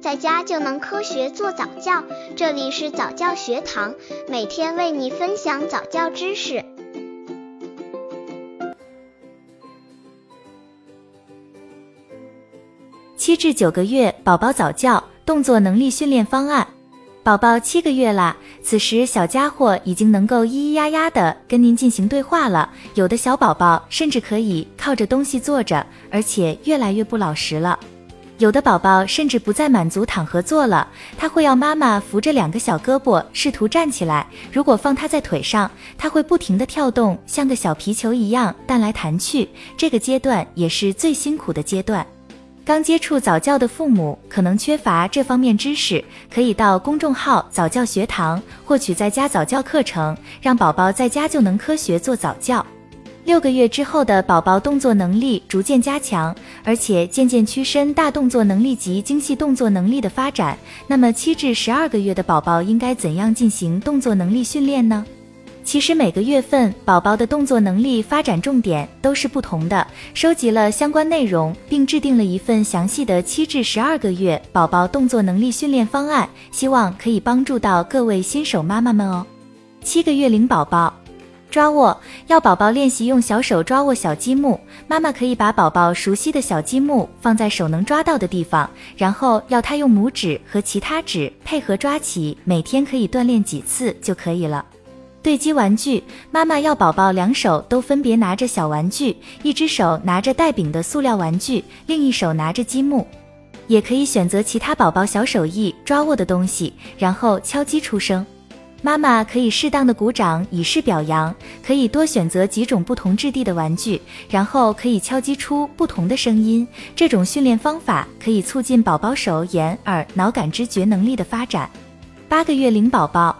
在家就能科学做早教。这里是早教学堂，每天为你分享早教知识。七至九个月宝宝早教动作能力训练方案。宝宝七个月啦，此时小家伙已经能够咿咿呀呀的跟您进行对话了。有的小宝宝甚至可以靠着东西坐着，而且越来越不老实了。有的宝宝甚至不再满足躺和坐了，他会要妈妈扶着两个小胳膊，试图站起来。如果放他在腿上，他会不停地跳动，像个小皮球一样弹来弹去。这个阶段也是最辛苦的阶段。刚接触早教的父母可能缺乏这方面知识，可以到公众号早教学堂获取在家早教课程，让宝宝在家就能科学做早教。六个月之后的宝宝动作能力逐渐加强，而且渐渐屈伸大动作能力及精细动作能力的发展。那么七至十二个月的宝宝应该怎样进行动作能力训练呢？其实每个月份宝宝的动作能力发展重点都是不同的，收集了相关内容，并制定了一份详细的七至十二个月宝宝动作能力训练方案，希望可以帮助到各位新手妈妈们哦。七个月龄宝宝抓握，要宝宝练习用小手抓握小积木，妈妈可以把宝宝熟悉的小积木放在手能抓到的地方，然后要他用拇指和其他指配合抓起，每天可以锻炼几次就可以了。对击玩具，妈妈要宝宝两手都分别拿着小玩具，一只手拿着带柄的塑料玩具，另一手拿着积木。也可以选择其他宝宝小手艺抓握的东西，然后敲击出声。妈妈可以适当的鼓掌以示表扬，可以多选择几种不同质地的玩具，然后可以敲击出不同的声音。这种训练方法可以促进宝宝手眼耳脑感知觉能力的发展。八个月龄宝宝。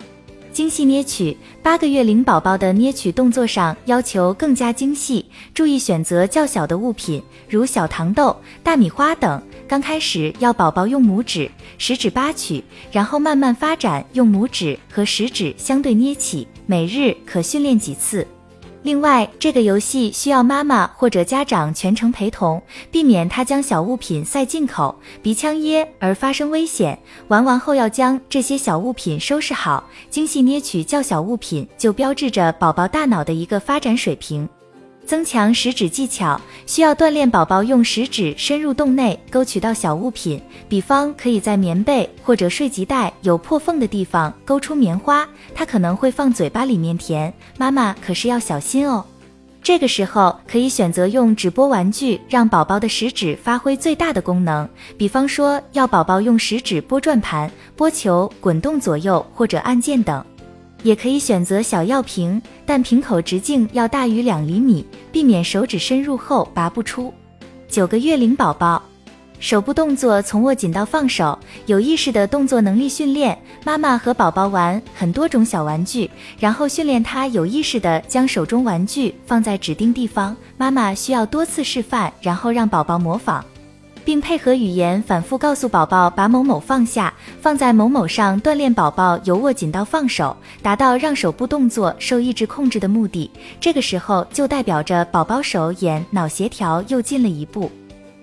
精细捏取，八个月龄宝宝的捏取动作上要求更加精细，注意选择较小的物品，如小糖豆、大米花等。刚开始要宝宝用拇指、食指扒取，然后慢慢发展用拇指和食指相对捏起，每日可训练几次。另外，这个游戏需要妈妈或者家长全程陪同，避免他将小物品塞进口、鼻腔噎而发生危险。玩完后要将这些小物品收拾好。精细捏取较小物品，就标志着宝宝大脑的一个发展水平。增强食指技巧，需要锻炼宝宝用食指深入洞内勾取到小物品，比方可以在棉被或者睡及袋有破缝的地方勾出棉花，它可能会放嘴巴里面填，妈妈可是要小心哦。这个时候可以选择用指拨玩具，让宝宝的食指发挥最大的功能，比方说要宝宝用食指拨转盘、拨球、滚动左右或者按键等。也可以选择小药瓶，但瓶口直径要大于两厘米，避免手指深入后拔不出。九个月龄宝宝，手部动作从握紧到放手，有意识的动作能力训练。妈妈和宝宝玩很多种小玩具，然后训练他有意识的将手中玩具放在指定地方。妈妈需要多次示范，然后让宝宝模仿。并配合语言反复告诉宝宝把某某放下，放在某某上，锻炼宝宝由握紧到放手，达到让手部动作受意志控制的目的。这个时候就代表着宝宝手眼脑协调又进了一步。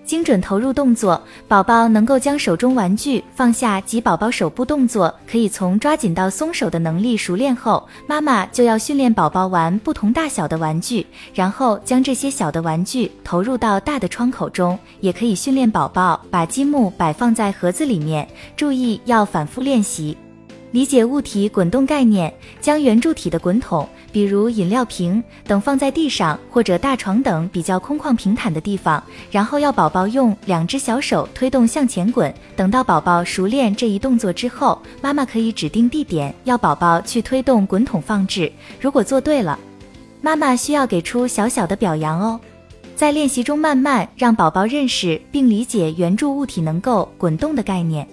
精准投入动作，宝宝能够将手中玩具放下及宝宝手部动作可以从抓紧到松手的能力熟练后，妈妈就要训练宝宝玩不同大小的玩具，然后将这些小的玩具投入到大的窗口中，也可以训练宝宝把积木摆放在盒子里面。注意要反复练习。理解物体滚动概念，将圆柱体的滚筒，比如饮料瓶等放在地上或者大床等比较空旷平坦的地方，然后要宝宝用两只小手推动向前滚。等到宝宝熟练这一动作之后，妈妈可以指定地点，要宝宝去推动滚筒放置。如果做对了，妈妈需要给出小小的表扬哦。在练习中，慢慢让宝宝认识并理解圆柱物体能够滚动的概念。